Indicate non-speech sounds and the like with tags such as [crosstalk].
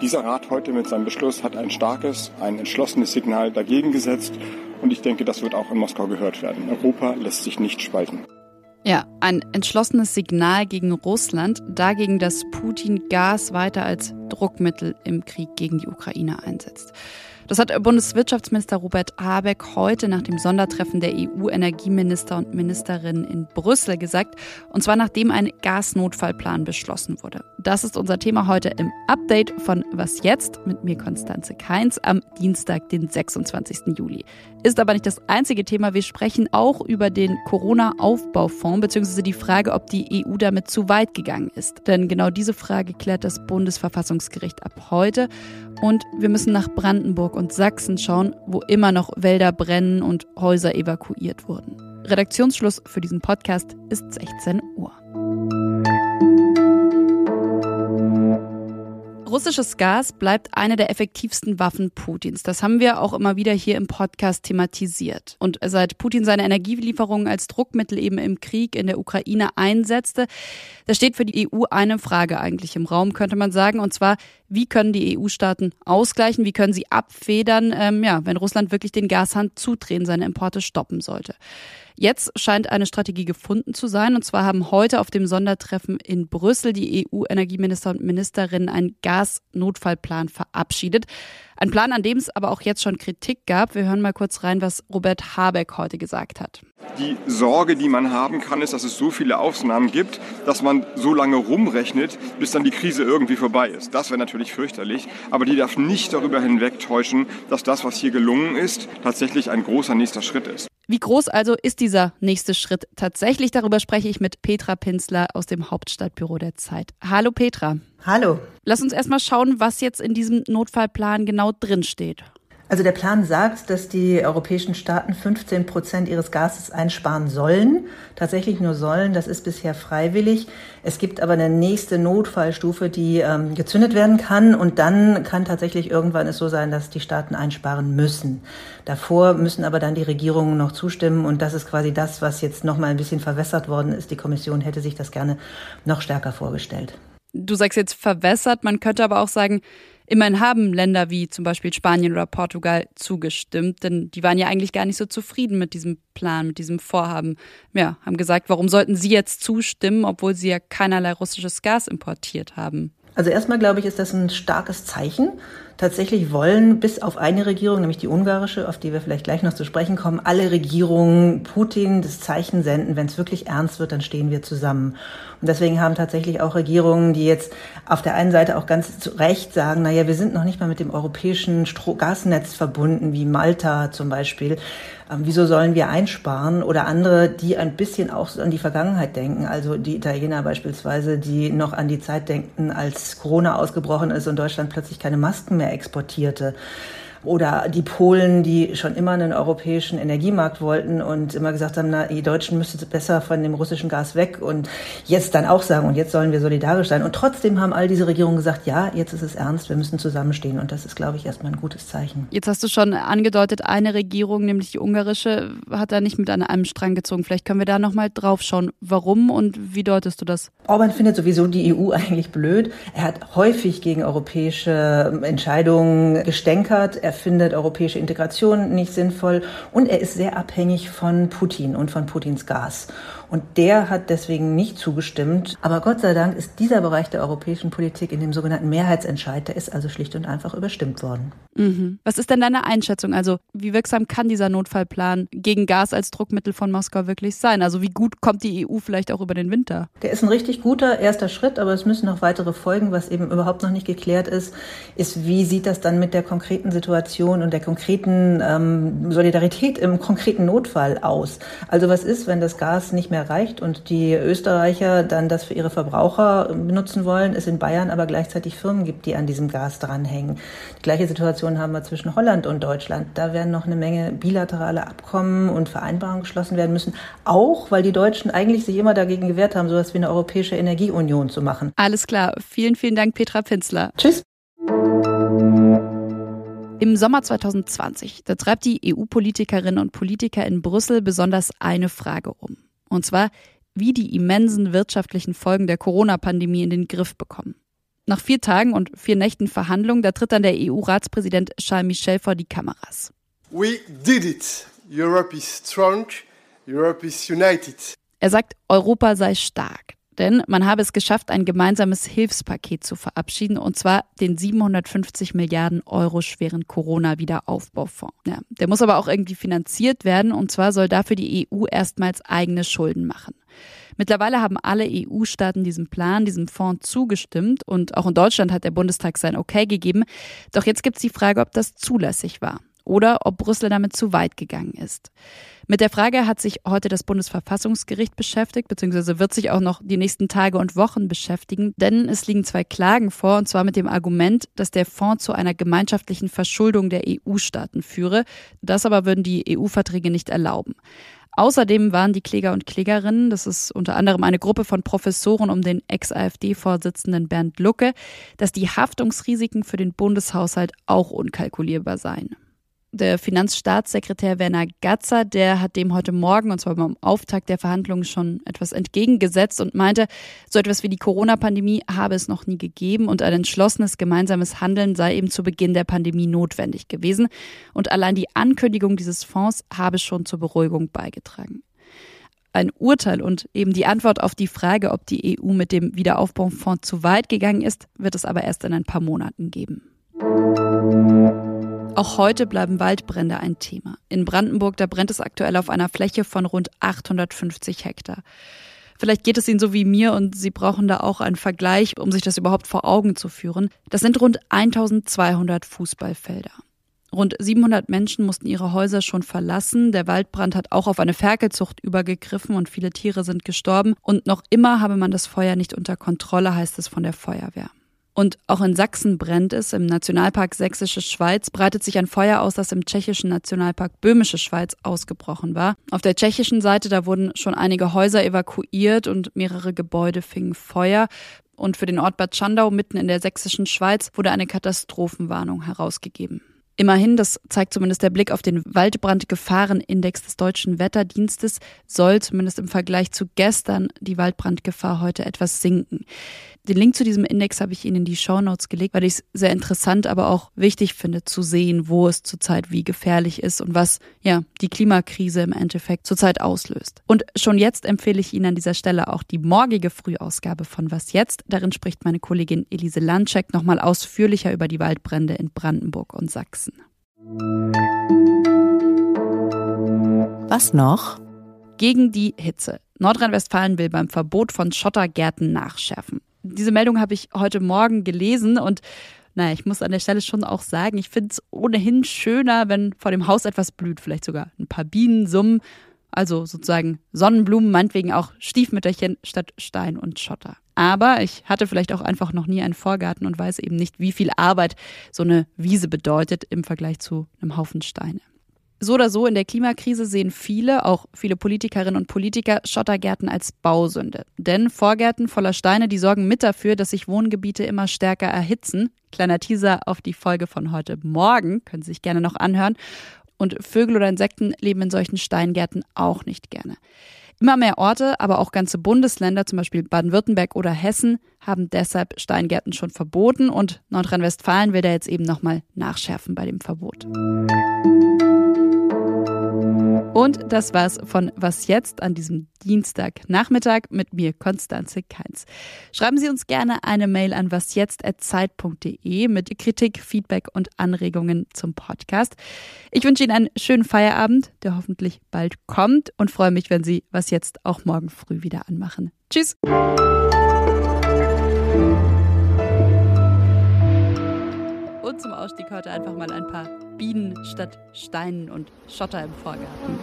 Dieser Rat heute mit seinem Beschluss hat ein starkes, ein entschlossenes Signal dagegen gesetzt und ich denke, das wird auch in Moskau gehört werden. Europa lässt sich nicht spalten. Ja, ein entschlossenes Signal gegen Russland, dagegen, dass Putin Gas weiter als Druckmittel im Krieg gegen die Ukraine einsetzt. Das hat Bundeswirtschaftsminister Robert Habeck heute nach dem Sondertreffen der EU-Energieminister und Ministerinnen in Brüssel gesagt. Und zwar nachdem ein Gasnotfallplan beschlossen wurde. Das ist unser Thema heute im Update von Was jetzt mit mir Konstanze Keins am Dienstag, den 26. Juli. Ist aber nicht das einzige Thema. Wir sprechen auch über den Corona-Aufbaufonds bzw. die Frage, ob die EU damit zu weit gegangen ist. Denn genau diese Frage klärt das Bundesverfassungsgericht ab heute. Und wir müssen nach Brandenburg und Sachsen schauen, wo immer noch Wälder brennen und Häuser evakuiert wurden. Redaktionsschluss für diesen Podcast ist 16 Uhr. Russisches Gas bleibt eine der effektivsten Waffen Putins. Das haben wir auch immer wieder hier im Podcast thematisiert. Und seit Putin seine Energielieferungen als Druckmittel eben im Krieg in der Ukraine einsetzte, da steht für die EU eine Frage eigentlich im Raum, könnte man sagen. Und zwar, wie können die EU-Staaten ausgleichen? Wie können sie abfedern, ähm, ja, wenn Russland wirklich den Gashand zudrehen, seine Importe stoppen sollte? Jetzt scheint eine Strategie gefunden zu sein. Und zwar haben heute auf dem Sondertreffen in Brüssel die EU-Energieminister und Ministerinnen einen Gasnotfallplan verabschiedet. Ein Plan, an dem es aber auch jetzt schon Kritik gab. Wir hören mal kurz rein, was Robert Habeck heute gesagt hat. Die Sorge, die man haben kann, ist, dass es so viele Aufnahmen gibt, dass man so lange rumrechnet, bis dann die Krise irgendwie vorbei ist. Das wäre natürlich fürchterlich, aber die darf nicht darüber hinwegtäuschen, dass das, was hier gelungen ist, tatsächlich ein großer nächster Schritt ist. Wie groß also ist dieser nächste Schritt tatsächlich? Darüber spreche ich mit Petra Pinsler aus dem Hauptstadtbüro der Zeit. Hallo Petra. Hallo. Lass uns erstmal schauen, was jetzt in diesem Notfallplan genau drinsteht. Also der Plan sagt, dass die europäischen Staaten 15 Prozent ihres Gases einsparen sollen. Tatsächlich nur sollen, das ist bisher freiwillig. Es gibt aber eine nächste Notfallstufe, die ähm, gezündet werden kann. Und dann kann tatsächlich irgendwann es so sein, dass die Staaten einsparen müssen. Davor müssen aber dann die Regierungen noch zustimmen. Und das ist quasi das, was jetzt noch mal ein bisschen verwässert worden ist. Die Kommission hätte sich das gerne noch stärker vorgestellt. Du sagst jetzt verwässert. Man könnte aber auch sagen, Immerhin haben Länder wie zum Beispiel Spanien oder Portugal zugestimmt, denn die waren ja eigentlich gar nicht so zufrieden mit diesem Plan, mit diesem Vorhaben. Ja, haben gesagt, warum sollten sie jetzt zustimmen, obwohl sie ja keinerlei russisches Gas importiert haben? Also erstmal glaube ich, ist das ein starkes Zeichen. Tatsächlich wollen bis auf eine Regierung, nämlich die ungarische, auf die wir vielleicht gleich noch zu sprechen kommen, alle Regierungen Putin das Zeichen senden, wenn es wirklich ernst wird, dann stehen wir zusammen. Und deswegen haben tatsächlich auch Regierungen, die jetzt auf der einen Seite auch ganz zu Recht sagen, naja, wir sind noch nicht mal mit dem europäischen Stro Gasnetz verbunden, wie Malta zum Beispiel. Ähm, wieso sollen wir einsparen? Oder andere, die ein bisschen auch an die Vergangenheit denken. Also die Italiener beispielsweise, die noch an die Zeit denken, als Corona ausgebrochen ist und Deutschland plötzlich keine Masken mehr exportierte. Oder die Polen, die schon immer einen europäischen Energiemarkt wollten und immer gesagt haben, na, die Deutschen müssten besser von dem russischen Gas weg und jetzt dann auch sagen, und jetzt sollen wir solidarisch sein. Und trotzdem haben all diese Regierungen gesagt, ja, jetzt ist es ernst, wir müssen zusammenstehen. Und das ist, glaube ich, erstmal ein gutes Zeichen. Jetzt hast du schon angedeutet, eine Regierung, nämlich die ungarische, hat da nicht mit an einem Strang gezogen. Vielleicht können wir da nochmal drauf schauen. Warum und wie deutest du das? Orban findet sowieso die EU [laughs] eigentlich blöd. Er hat häufig gegen europäische Entscheidungen gestänkert. Er er findet europäische Integration nicht sinnvoll und er ist sehr abhängig von Putin und von Putins Gas. Und der hat deswegen nicht zugestimmt. Aber Gott sei Dank ist dieser Bereich der europäischen Politik in dem sogenannten Mehrheitsentscheid, der ist also schlicht und einfach überstimmt worden. Mhm. Was ist denn deine Einschätzung? Also wie wirksam kann dieser Notfallplan gegen Gas als Druckmittel von Moskau wirklich sein? Also wie gut kommt die EU vielleicht auch über den Winter? Der ist ein richtig guter erster Schritt, aber es müssen noch weitere folgen. Was eben überhaupt noch nicht geklärt ist, ist, wie sieht das dann mit der konkreten Situation und der konkreten ähm, Solidarität im konkreten Notfall aus? Also was ist, wenn das Gas nicht mehr erreicht und die Österreicher dann das für ihre Verbraucher benutzen wollen, es in Bayern aber gleichzeitig Firmen gibt, die an diesem Gas dranhängen. Die gleiche Situation haben wir zwischen Holland und Deutschland. Da werden noch eine Menge bilaterale Abkommen und Vereinbarungen geschlossen werden müssen, auch weil die Deutschen eigentlich sich immer dagegen gewehrt haben, sowas wie eine europäische Energieunion zu machen. Alles klar. Vielen, vielen Dank, Petra Pinzler. Tschüss. Im Sommer 2020, da treibt die EU-Politikerinnen und Politiker in Brüssel besonders eine Frage um. Und zwar, wie die immensen wirtschaftlichen Folgen der Corona-Pandemie in den Griff bekommen. Nach vier Tagen und vier Nächten Verhandlungen, da tritt dann der EU-Ratspräsident Charles Michel vor die Kameras. We did it. Europe is strong. Europe is united. Er sagt, Europa sei stark. Denn man habe es geschafft, ein gemeinsames Hilfspaket zu verabschieden, und zwar den 750 Milliarden Euro schweren Corona-Wiederaufbaufonds. Ja, der muss aber auch irgendwie finanziert werden, und zwar soll dafür die EU erstmals eigene Schulden machen. Mittlerweile haben alle EU-Staaten diesem Plan, diesem Fonds zugestimmt und auch in Deutschland hat der Bundestag sein Okay gegeben. Doch jetzt gibt es die Frage, ob das zulässig war oder ob Brüssel damit zu weit gegangen ist. Mit der Frage hat sich heute das Bundesverfassungsgericht beschäftigt, beziehungsweise wird sich auch noch die nächsten Tage und Wochen beschäftigen, denn es liegen zwei Klagen vor, und zwar mit dem Argument, dass der Fonds zu einer gemeinschaftlichen Verschuldung der EU-Staaten führe. Das aber würden die EU-Verträge nicht erlauben. Außerdem waren die Kläger und Klägerinnen, das ist unter anderem eine Gruppe von Professoren um den Ex-AfD-Vorsitzenden Bernd Lucke, dass die Haftungsrisiken für den Bundeshaushalt auch unkalkulierbar seien. Der Finanzstaatssekretär Werner Gatzer, der hat dem heute Morgen, und zwar beim Auftakt der Verhandlungen, schon etwas entgegengesetzt und meinte, so etwas wie die Corona-Pandemie habe es noch nie gegeben und ein entschlossenes gemeinsames Handeln sei eben zu Beginn der Pandemie notwendig gewesen. Und allein die Ankündigung dieses Fonds habe schon zur Beruhigung beigetragen. Ein Urteil und eben die Antwort auf die Frage, ob die EU mit dem Wiederaufbaufonds zu weit gegangen ist, wird es aber erst in ein paar Monaten geben. Auch heute bleiben Waldbrände ein Thema. In Brandenburg, da brennt es aktuell auf einer Fläche von rund 850 Hektar. Vielleicht geht es Ihnen so wie mir und Sie brauchen da auch einen Vergleich, um sich das überhaupt vor Augen zu führen. Das sind rund 1200 Fußballfelder. Rund 700 Menschen mussten ihre Häuser schon verlassen. Der Waldbrand hat auch auf eine Ferkelzucht übergegriffen und viele Tiere sind gestorben. Und noch immer habe man das Feuer nicht unter Kontrolle, heißt es von der Feuerwehr. Und auch in Sachsen brennt es. Im Nationalpark Sächsische Schweiz breitet sich ein Feuer aus, das im tschechischen Nationalpark Böhmische Schweiz ausgebrochen war. Auf der tschechischen Seite, da wurden schon einige Häuser evakuiert und mehrere Gebäude fingen Feuer. Und für den Ort Bad Schandau mitten in der sächsischen Schweiz wurde eine Katastrophenwarnung herausgegeben. Immerhin, das zeigt zumindest der Blick auf den Waldbrandgefahrenindex des deutschen Wetterdienstes, soll zumindest im Vergleich zu gestern die Waldbrandgefahr heute etwas sinken. Den Link zu diesem Index habe ich Ihnen in die Show Notes gelegt, weil ich es sehr interessant, aber auch wichtig finde zu sehen, wo es zurzeit wie gefährlich ist und was ja die Klimakrise im Endeffekt zurzeit auslöst. Und schon jetzt empfehle ich Ihnen an dieser Stelle auch die morgige Frühausgabe von Was jetzt. Darin spricht meine Kollegin Elise Landcheck nochmal ausführlicher über die Waldbrände in Brandenburg und Sachsen. Was noch? Gegen die Hitze. Nordrhein-Westfalen will beim Verbot von Schottergärten nachschärfen diese Meldung habe ich heute Morgen gelesen und naja, ich muss an der Stelle schon auch sagen, ich finde es ohnehin schöner, wenn vor dem Haus etwas blüht, vielleicht sogar ein paar Bienen summen, also sozusagen Sonnenblumen, meinetwegen auch Stiefmütterchen statt Stein und Schotter. Aber ich hatte vielleicht auch einfach noch nie einen Vorgarten und weiß eben nicht, wie viel Arbeit so eine Wiese bedeutet im Vergleich zu einem Haufen Steine. So oder so in der Klimakrise sehen viele, auch viele Politikerinnen und Politiker, Schottergärten als Bausünde. Denn Vorgärten voller Steine, die sorgen mit dafür, dass sich Wohngebiete immer stärker erhitzen. Kleiner Teaser auf die Folge von heute Morgen, können Sie sich gerne noch anhören. Und Vögel oder Insekten leben in solchen Steingärten auch nicht gerne. Immer mehr Orte, aber auch ganze Bundesländer, zum Beispiel Baden-Württemberg oder Hessen, haben deshalb Steingärten schon verboten und Nordrhein-Westfalen will da jetzt eben nochmal nachschärfen bei dem Verbot. Und das war's von Was jetzt an diesem Dienstagnachmittag mit mir, Konstanze Keins. Schreiben Sie uns gerne eine Mail an wasjetzt.zeit.de mit Kritik, Feedback und Anregungen zum Podcast. Ich wünsche Ihnen einen schönen Feierabend, der hoffentlich bald kommt und freue mich, wenn Sie Was jetzt auch morgen früh wieder anmachen. Tschüss! Und zum Ausstieg heute einfach mal ein paar Bienen statt Steinen und Schotter im Vorgarten.